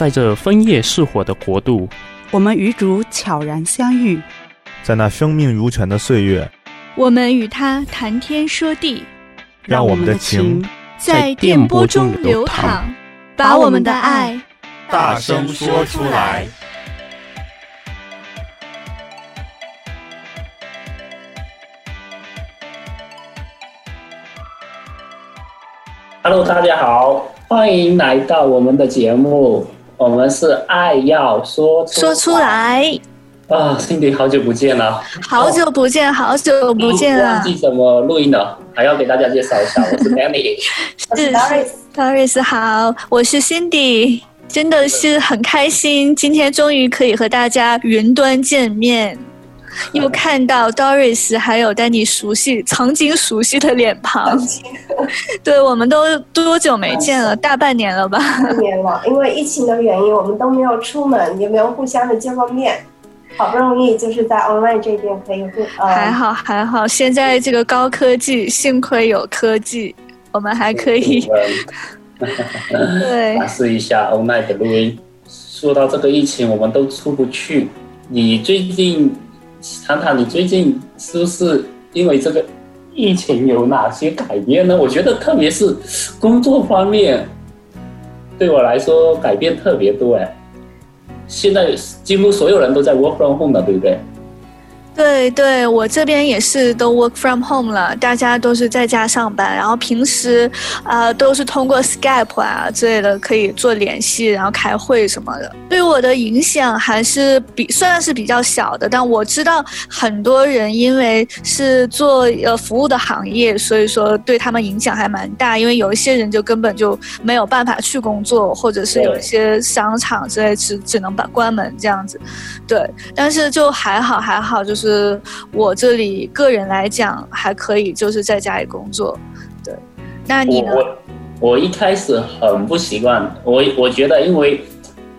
在这枫叶似火的国度，我们与主悄然相遇，在那生命如泉的岁月，我们与他谈天说地，让我们的情在电波中流淌，把我们的爱大声说出来。Hello，大家好，欢迎来到我们的节目。我们是爱要说说出来。啊，Cindy，好久不见了，好久不见，好久不见了。忘记怎么录音了，还要给大家介绍一下，我是 Danny，是 Doris，Doris 好，我是 Cindy，真的是很开心，今天终于可以和大家云端见面。又看到 Doris 还有 Danny 熟悉、曾经熟悉的脸庞，对，我们都多久没见了？大半年了吧？半年了，因为疫情的原因，我们都没有出门，也没有互相的见过面。好不容易就是在 online 这边可以互，还好还好。现在这个高科技，幸亏有科技，我们还可以。对，试 一下 online 的录音。说到这个疫情，我们都出不去。你最近？谈谈你最近是不是因为这个疫情有哪些改变呢？我觉得特别是工作方面，对我来说改变特别多哎。现在几乎所有人都在 work from home 了，对不对？对对，我这边也是都 work from home 了，大家都是在家上班，然后平时啊、都是通过 Skype 啊之类的可以做联系，然后开会什么的。对我的影响还是比算是比较小的，但我知道很多人因为是做呃服务的行业，所以说对他们影响还蛮大，因为有一些人就根本就没有办法去工作，或者是有一些商场之类只只能把关门这样子。对，但是就还好还好，就是。是我这里个人来讲还可以，就是在家里工作。对，那你呢？我我一开始很不习惯，我我觉得因为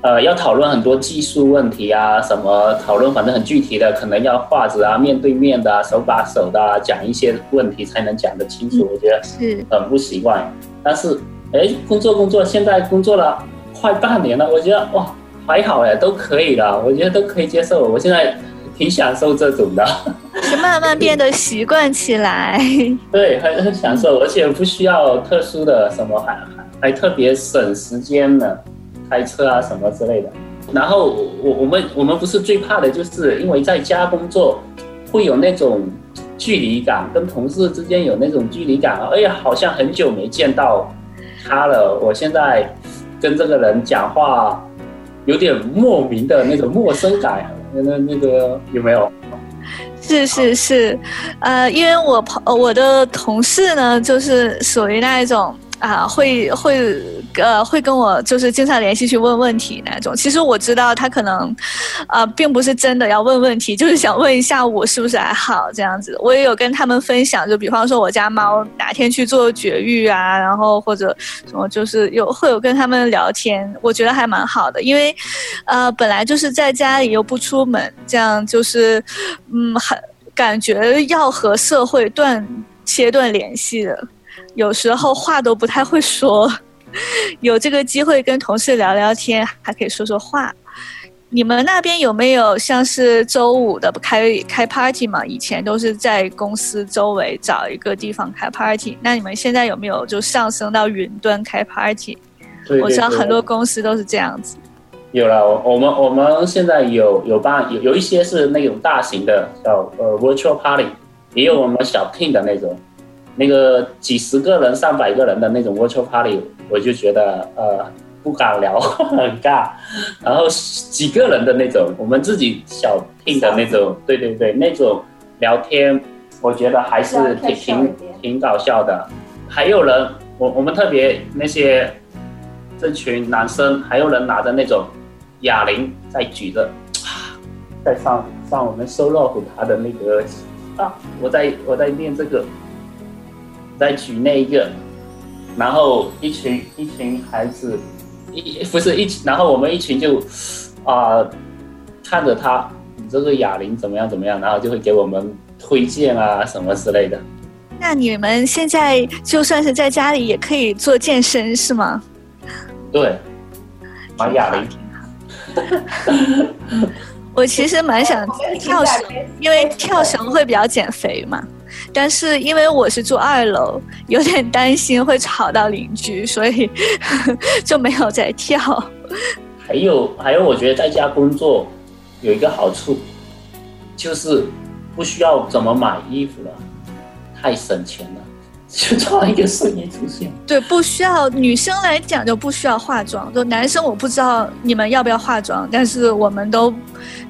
呃要讨论很多技术问题啊，什么讨论反正很具体的，可能要画纸啊、面对面的、啊、手把手的、啊、讲一些问题才能讲得清楚。嗯、我觉得是很不习惯。但是哎，工作工作，现在工作了快半年了，我觉得哇还好哎，都可以了，我觉得都可以接受。我现在。挺享受这种的，是慢慢变得习惯起来。对，很很享受，而且不需要特殊的什么，还还特别省时间呢，开车啊什么之类的。然后我我们我们不是最怕的，就是因为在家工作会有那种距离感，跟同事之间有那种距离感。哎呀，好像很久没见到他了。我现在跟这个人讲话，有点莫名的那种陌生感。那那个有没有？是是是，呃，因为我朋我的同事呢，就是属于那一种。啊，会会呃，会跟我就是经常联系去问问题那种。其实我知道他可能，呃，并不是真的要问问题，就是想问一下我是不是还好这样子。我也有跟他们分享，就比方说我家猫哪天去做绝育啊，然后或者什么，就是有会有跟他们聊天，我觉得还蛮好的，因为，呃，本来就是在家里又不出门，这样就是，嗯，很感觉要和社会断切断联系的。有时候话都不太会说，有这个机会跟同事聊聊天，还可以说说话。你们那边有没有像是周五的开开 party 嘛？以前都是在公司周围找一个地方开 party，那你们现在有没有就上升到云端开 party？对对对，我知道很多公司都是这样子。有了，我们我们现在有有办有有一些是那种大型的叫呃 virtual party，也有我们小 team 的那种。那个几十个人、上百个人的那种 virtual party，我就觉得呃不敢聊，很尬。然后几个人的那种，我们自己小 team 的那种，对对对，那种聊天，我觉得还是挺挺挺搞笑的。还有人，我我们特别那些这群男生，还有人拿着那种哑铃在举着，在上上我们 solo 他的那个啊，我在我在练这个。再举那一个，然后一群一群孩子，一不是一群，然后我们一群就啊、呃、看着他，你这个哑铃怎么样怎么样，然后就会给我们推荐啊什么之类的。那你们现在就算是在家里也可以做健身是吗？对，马雅蕾。我其实蛮想跳绳，因为跳绳会比较减肥嘛。但是因为我是住二楼，有点担心会吵到邻居，所以 就没有再跳。还有还有，我觉得在家工作有一个好处，就是不需要怎么买衣服了，太省钱了。就穿一个睡衣出现，对，不需要女生来讲就不需要化妆，就男生我不知道你们要不要化妆，但是我们都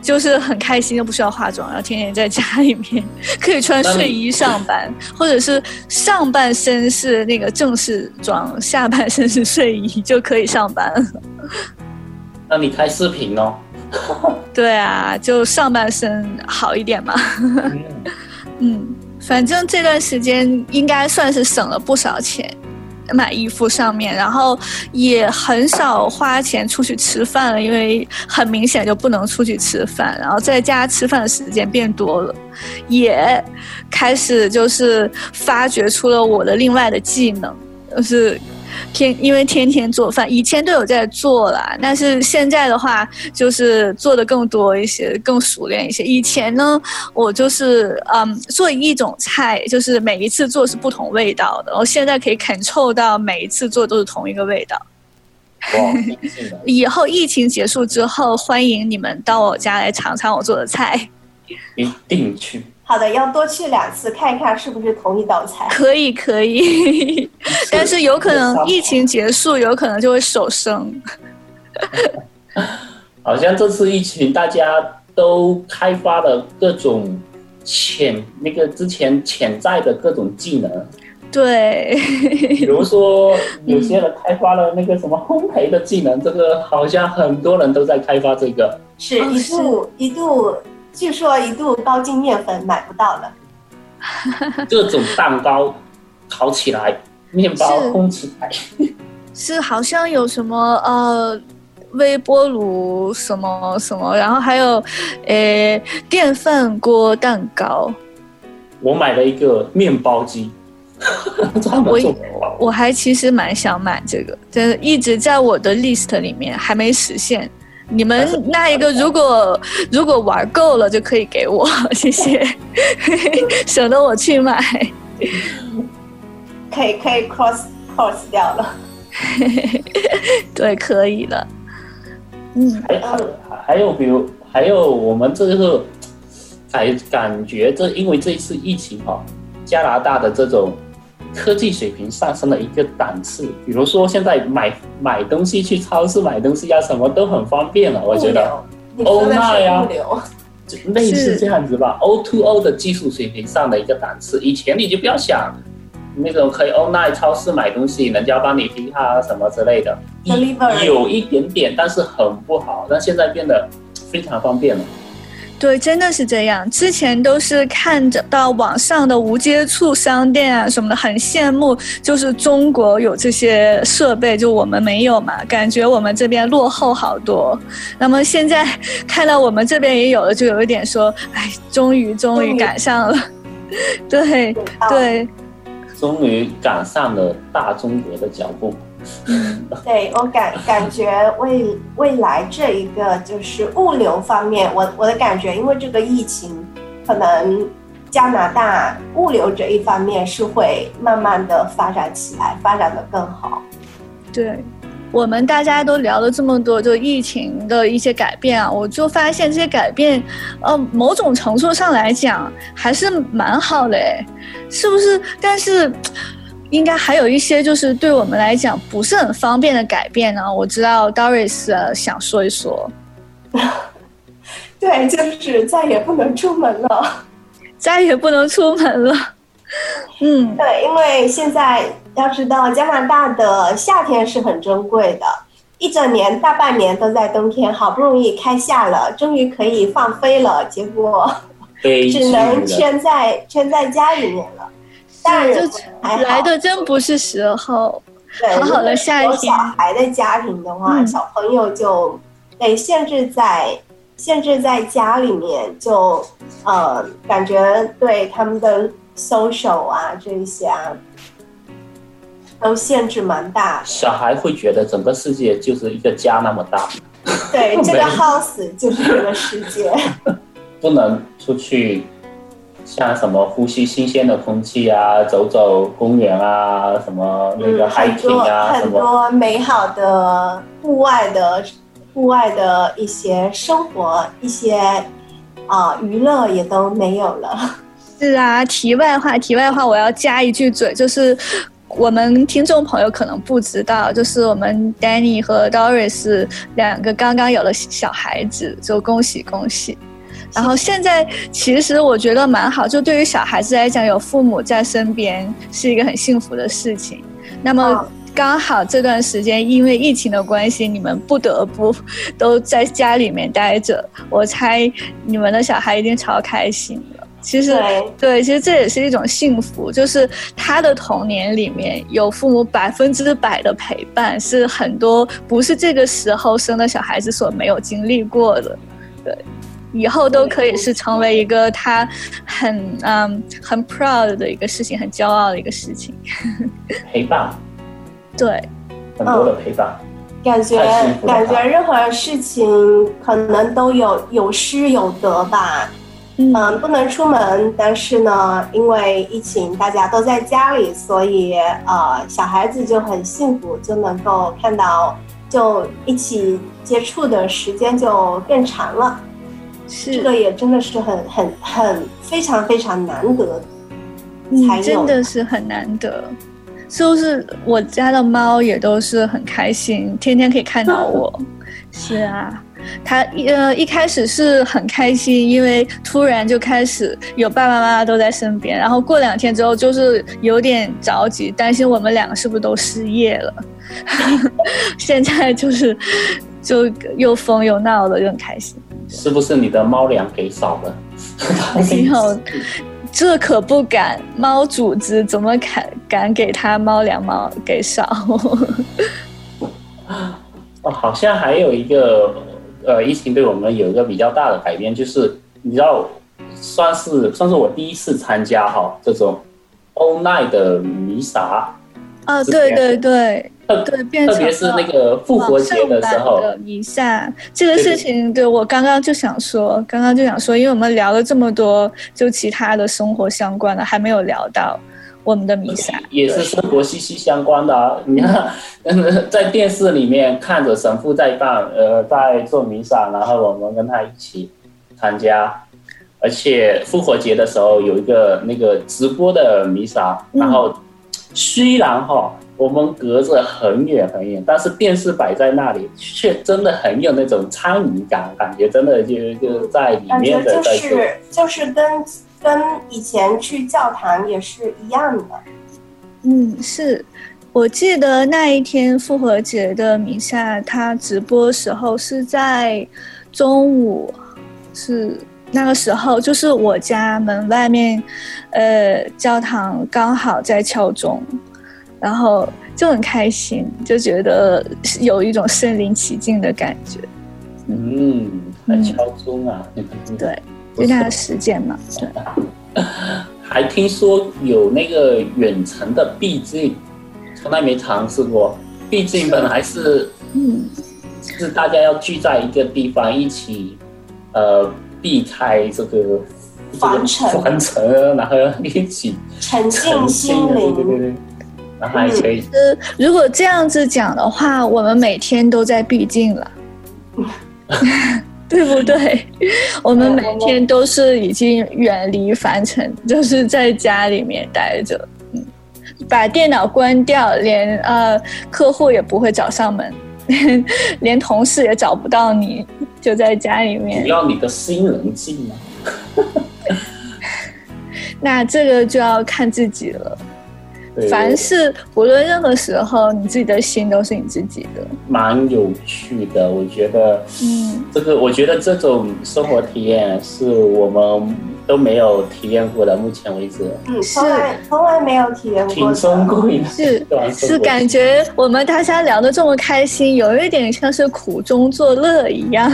就是很开心，就不需要化妆，然后天天在家里面可以穿睡衣上班，或者是上半身是那个正式装，下半身是睡衣就可以上班。那你开视频哦？对啊，就上半身好一点嘛。嗯。嗯反正这段时间应该算是省了不少钱，买衣服上面，然后也很少花钱出去吃饭了，因为很明显就不能出去吃饭，然后在家吃饭的时间变多了，也开始就是发掘出了我的另外的技能，就是。天，因为天天做饭，以前都有在做啦，但是现在的话就是做的更多一些，更熟练一些。以前呢，我就是嗯做一种菜，就是每一次做是不同味道的，我现在可以 control 到每一次做都是同一个味道。哇，以后疫情结束之后，欢迎你们到我家来尝尝我做的菜。一定去。好的，要多去两次看一看是不是同一道菜。可以可以，但是有可能疫情结束，有可能就会手生。好像这次疫情，大家都开发了各种潜那个之前潜在的各种技能。对，比如说有些人开发了那个什么烘焙的技能，这个好像很多人都在开发这个。是一度一度。据说一度高筋面粉买不到了，各种蛋糕烤起来，面包烘起来，是，好像有什么呃微波炉什么什么，然后还有诶电饭锅蛋糕。我买了一个面包机，我我还其实蛮想买这个，但是一直在我的 list 里面还没实现。你们那一个如果如果玩够了就可以给我，谢谢，省得我去买。可以可以 cross cross 掉了，对，可以了。嗯，还有还有比如还有我们这个感感觉这因为这一次疫情哈，加拿大的这种。科技水平上升了一个档次，比如说现在买买东西去超市买东西啊，什么都很方便了。我觉得欧奈啊，类似这样子吧，O to O 的技术水平上的一个档次。以前你就不要想那种可以 online 超市买东西，人家帮你批发什么之类的，有一点点，但是很不好。但现在变得非常方便了。对，真的是这样。之前都是看着到网上的无接触商店啊什么的，很羡慕，就是中国有这些设备，就我们没有嘛，感觉我们这边落后好多。那么现在 看到我们这边也有了，就有一点说，哎，终于终于赶上了。对 对，终于赶上了大中国的脚步。对，我感感觉未未来这一个就是物流方面，我我的感觉，因为这个疫情，可能加拿大物流这一方面是会慢慢的发展起来，发展的更好。对，我们大家都聊了这么多，就疫情的一些改变啊，我就发现这些改变，呃，某种程度上来讲还是蛮好的，是不是？但是。应该还有一些就是对我们来讲不是很方便的改变呢。我知道 Doris 想说一说。对，就是再也不能出门了，再也不能出门了。嗯，对，因为现在要知道加拿大的夏天是很珍贵的，一整年大半年都在冬天，好不容易开夏了，终于可以放飞了，结果只能圈在圈在家里面了。大人来的真不是时候。对，好好的夏天。有小孩的家庭的话，嗯、小朋友就被限制在限制在家里面就，就呃，感觉对他们的 social 啊这一些啊，都限制蛮大。小孩会觉得整个世界就是一个家那么大。对，这个 house 就是这个世界。不能出去，像什么呼吸新鲜的空气啊，走走公园啊，什么那个 hiking 啊，嗯、很多很多美好的户外的户外的一些生活，一些啊、呃、娱乐也都没有了。是啊，题外话，题外话，我要加一句嘴，就是我们听众朋友可能不知道，就是我们 Danny 和 Doris 两个刚刚有了小孩子，就恭喜恭喜。然后现在其实我觉得蛮好，就对于小孩子来讲，有父母在身边是一个很幸福的事情。那么刚好这段时间因为疫情的关系，你们不得不都在家里面待着，我猜你们的小孩一定超开心了。其实对，对，其实这也是一种幸福，就是他的童年里面有父母百分之百的陪伴，是很多不是这个时候生的小孩子所没有经历过的，对。以后都可以是成为一个他很嗯很 proud 的一个事情，很骄傲的一个事情。陪伴，对，很多的陪伴，嗯、感觉感觉任何事情可能都有有失有得吧。嗯，嗯，不能出门，但是呢，因为疫情大家都在家里，所以呃小孩子就很幸福，就能够看到，就一起接触的时间就更长了。是这个也真的是很很很非常非常难得，才有，真的是很难得。就是我家的猫也都是很开心，天天可以看到我。是啊，它一呃一开始是很开心，因为突然就开始有爸爸妈妈都在身边，然后过两天之后就是有点着急，担心我们两个是不是都失业了。现在就是就又疯又闹的，就很开心。是不是你的猫粮给少了？没有，这可不敢。猫主子怎么敢敢给他猫粮猫给少？哦，好像还有一个，呃，疫情对我们有一个比较大的改变，就是你知道，算是算是我第一次参加哈这种 night 的弥撒。啊，对对对。对，变成特别是那个复活节的时候，弥撒这个事情，对，对我刚刚就想说，刚刚就想说，因为我们聊了这么多，就其他的生活相关的，还没有聊到我们的弥撒，也是生活息息相关的啊。你看，在电视里面看着神父在办，呃，在做弥撒，然后我们跟他一起参加，而且复活节的时候有一个那个直播的弥撒，然后虽然哈。我们隔着很远很远，但是电视摆在那里，却真的很有那种参与感，感觉真的就就在里面的。就是就是跟跟以前去教堂也是一样的。嗯，是我记得那一天复活节的弥撒，他直播时候是在中午，是那个时候，就是我家门外面，呃，教堂刚好在敲钟。然后就很开心，就觉得有一种身临其境的感觉。嗯，还敲钟啊？嗯、对，就那个时间嘛。对。还听说有那个远程的避境，从来没尝试过。避静本来是，嗯，是大家要聚在一个地方一起，呃，避开这个凡尘，凡尘，然后一起沉浸心灵。对对对。还可以。呃，如果这样子讲的话，我们每天都在避境了，对不对？我们每天都是已经远离凡尘，就是在家里面待着，嗯，把电脑关掉，连呃客户也不会找上门，连 连同事也找不到你，就在家里面。只要你的心能静啊。那这个就要看自己了。凡事，无论任何时候，你自己的心都是你自己的。蛮有趣的，我觉得，嗯，这个我觉得这种生活体验是我们都没有体验过的，目前为止，嗯，从来从来没有体验过，挺珍贵的，是是感觉我们大家聊得这么开心，有一点像是苦中作乐一样，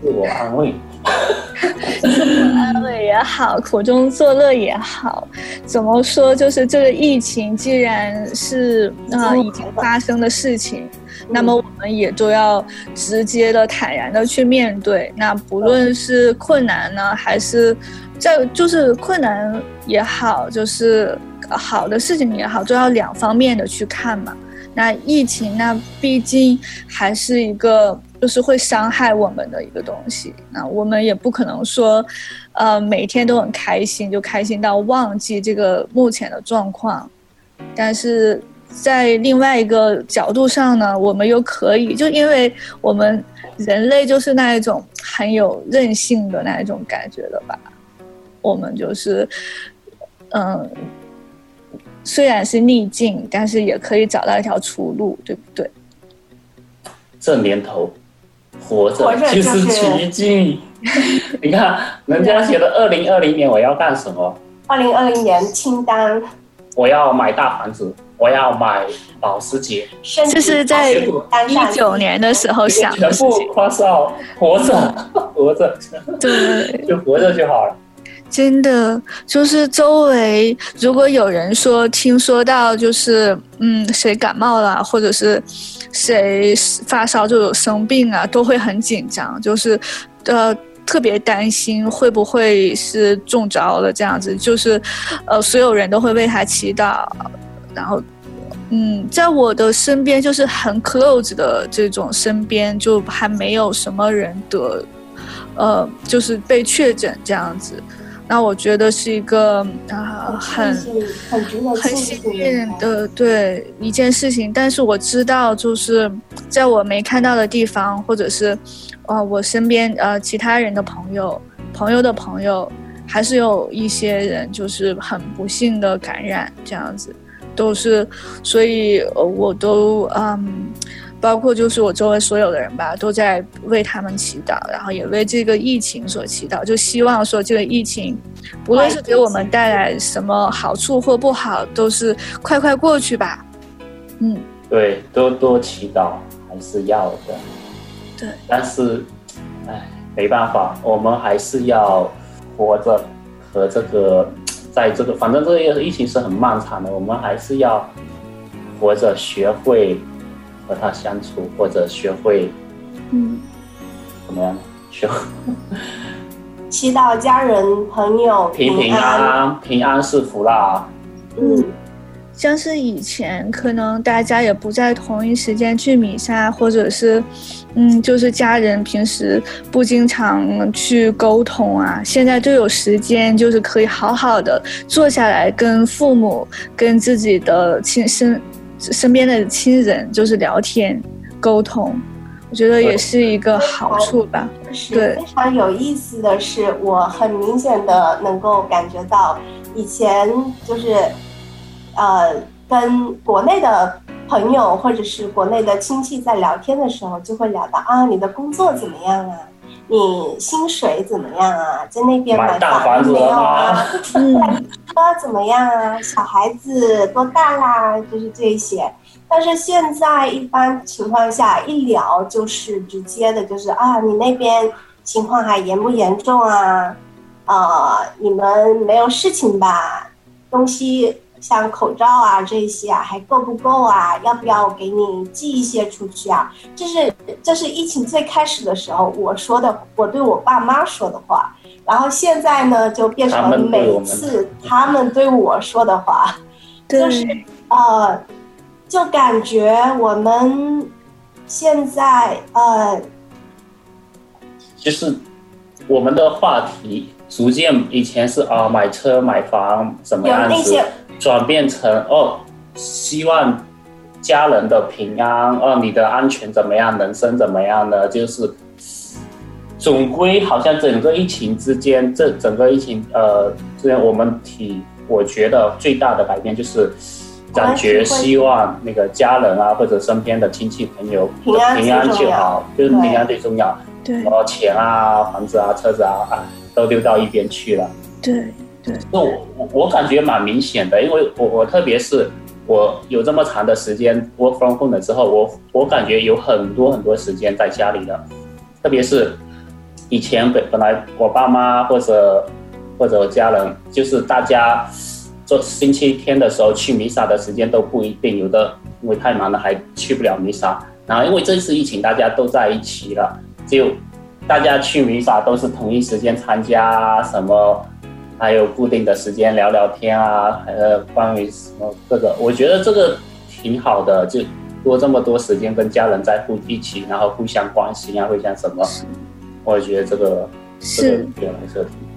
自我安慰，自我安慰也好，苦中作乐也好，怎么说？就是这个疫情既然是啊、呃、已经发生的事情，那么我们也都要直接的、坦然的去面对。那不论是困难呢，还是在就是困难也好，就是好的事情也好，都要两方面的去看嘛。那疫情，那毕竟还是一个。就是会伤害我们的一个东西，那我们也不可能说，呃，每天都很开心，就开心到忘记这个目前的状况。但是在另外一个角度上呢，我们又可以，就因为我们人类就是那一种很有韧性的那一种感觉的吧，我们就是，嗯，虽然是逆境，但是也可以找到一条出路，对不对？这年头。活着就是奇迹。你看，人家写的二零二零年我要干什么？二零二零年清单，我要买大房子，我要买保时捷。这是在一九年的时候想的。全部夸上活着，活着，对，就活着就好了。真的，就是周围如果有人说听说到就是嗯谁感冒了，或者是。谁发烧就有生病啊，都会很紧张，就是，呃，特别担心会不会是中招了这样子，就是，呃，所有人都会为他祈祷，然后，嗯，在我的身边就是很 close 的这种身边，就还没有什么人得，呃，就是被确诊这样子。那我觉得是一个啊，很很很幸运的对一件事情，但是我知道，就是在我没看到的地方，或者是，呃，我身边呃其他人的朋友、朋友的朋友，还是有一些人就是很不幸的感染这样子，都是，所以我都嗯。包括就是我周围所有的人吧，都在为他们祈祷，然后也为这个疫情所祈祷，就希望说这个疫情，不论是给我们带来什么好处或不好，都是快快过去吧。嗯，对，多多祈祷还是要的。对，但是，哎，没办法，我们还是要活着，和这个，在这个，反正这个疫情是很漫长的，我们还是要活着，学会。和他相处，或者学会，嗯，怎么样？学会祈祷家人朋友平平安安，平安是福啦。嗯，像是以前可能大家也不在同一时间去弥撒，或者是，嗯，就是家人平时不经常去沟通啊，现在都有时间，就是可以好好的坐下来跟父母、跟自己的亲生。身边的亲人就是聊天沟通，我觉得也是一个好处吧。对，非常有意思的是，我很明显的能够感觉到，以前就是，呃，跟国内的朋友或者是国内的亲戚在聊天的时候，就会聊到啊，你的工作怎么样啊？你薪水怎么样啊？在那边买房子没有啊？嗯，车怎么样啊？小孩子多大啦？就是这些。但是现在一般情况下一聊就是直接的，就是啊，你那边情况还严不严重啊？呃，你们没有事情吧？东西。像口罩啊这些啊还够不够啊？要不要给你寄一些出去啊？这是这是疫情最开始的时候我说的，我对我爸妈说的话。然后现在呢，就变成了每次他们对我说的话，就是呃，就感觉我们现在呃，就是我们的话题逐渐以前是啊买车买房怎么样子。转变成哦，希望家人的平安哦，你的安全怎么样？人生怎么样呢？就是总归好像整个疫情之间，这整个疫情呃，这样我们体我觉得最大的改变就是感觉希望那个家人啊或者身边的亲戚朋友平安平安就好，就是平安最重要。对，然后钱啊、房子啊、车子啊啊都丢到一边去了。对。对，我我我感觉蛮明显的，因为我我特别是我有这么长的时间 work from home 了之后，我我感觉有很多很多时间在家里的，特别是以前本本来我爸妈或者或者我家人，就是大家做星期天的时候去弥撒的时间都不一定，有的因为太忙了还去不了弥撒。然后因为这次疫情，大家都在一起了，就大家去弥撒都是同一时间参加，什么还有固定的时间聊聊天啊，呃，关于什么这个，我觉得这个挺好的，就多这么多时间跟家人在互一起，然后互相关心啊，互相什么，我觉得这个。是，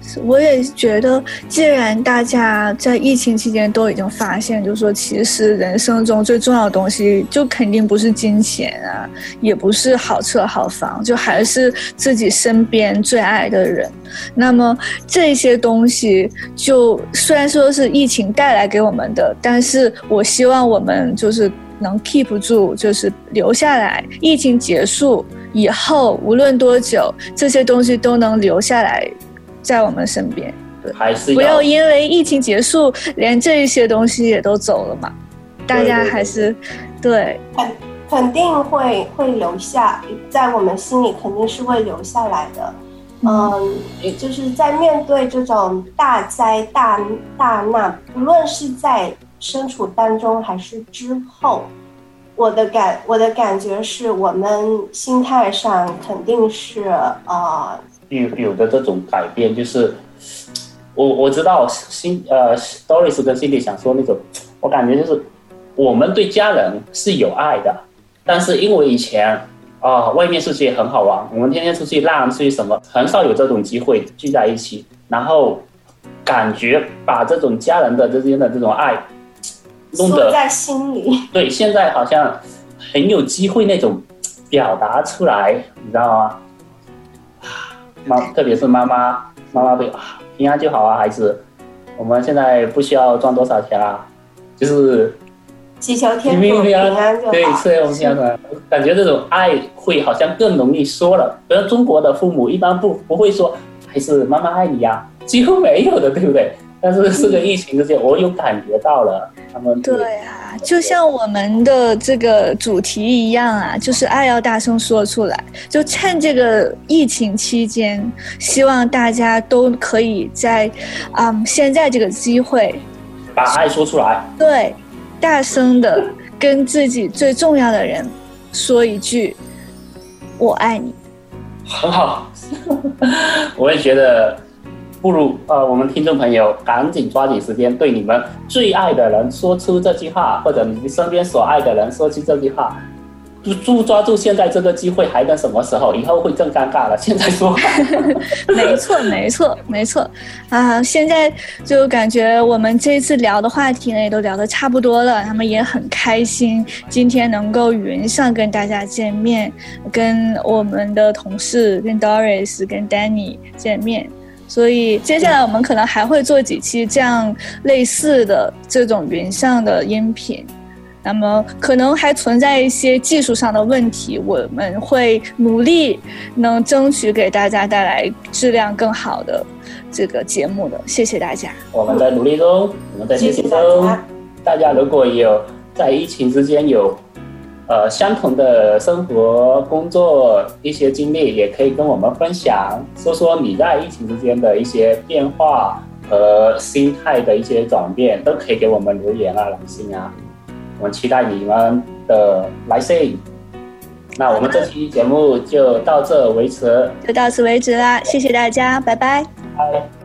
是，我也觉得，既然大家在疫情期间都已经发现，就是说，其实人生中最重要的东西，就肯定不是金钱啊，也不是好车好房，就还是自己身边最爱的人。那么这些东西，就虽然说是疫情带来给我们的，但是我希望我们就是。能 keep 住，就是留下来。疫情结束以后，无论多久，这些东西都能留下来，在我们身边。对，还是不要因为疫情结束，连这一些东西也都走了嘛。大家还是对，肯肯定会会留下，在我们心里肯定是会留下来的。嗯，就是在面对这种大灾大大难，无论是在。身处当中还是之后，我的感我的感觉是我们心态上肯定是啊有有的这种改变，就是我我知道心呃 Doris 跟 Cindy 想说那种，我感觉就是我们对家人是有爱的，但是因为以前啊、外面世界很好玩，我们天天出去浪出去什么，很少有这种机会聚在一起，然后感觉把这种家人的之间的这种爱。弄得在心里，对，现在好像很有机会那种表达出来，你知道吗？妈，特别是妈妈，妈妈会啊，平安就好啊，孩子，我们现在不需要赚多少钱啊，就是祈求天父平安就好。对，是我们这样的，感觉这种爱会好像更容易说了。比如中国的父母一般不不会说，还是妈妈爱你呀，几乎没有的，对不对？但是这个疫情之间，我有感觉到了他们。对啊，就像我们的这个主题一样啊，就是爱要大声说出来。就趁这个疫情期间，希望大家都可以在，嗯，现在这个机会，把爱说出来。对，大声的跟自己最重要的人说一句“我爱你”。很好，我也觉得。不如呃，我们听众朋友赶紧抓紧时间，对你们最爱的人说出这句话，或者你身边所爱的人说出这句话。就抓住现在这个机会，还等什么时候？以后会更尴尬了。现在说，没错，没错，没错。啊，现在就感觉我们这次聊的话题呢，也都聊得差不多了。他们也很开心，今天能够云上跟大家见面，跟我们的同事，跟 Doris，跟 Danny 见面。所以接下来我们可能还会做几期这样类似的这种云上的音频，那么可能还存在一些技术上的问题，我们会努力能争取给大家带来质量更好的这个节目的。谢谢大家。我们在努力中，我们在学习中。大家如果有在疫情之间有。呃，相同的生活、工作一些经历，也可以跟我们分享，说说你在疫情之间的一些变化和心态的一些转变，都可以给我们留言啊、来信啊。我们期待你们的来信。那我们这期节目就到这为止，就到此为止啦，谢谢大家，拜拜。拜。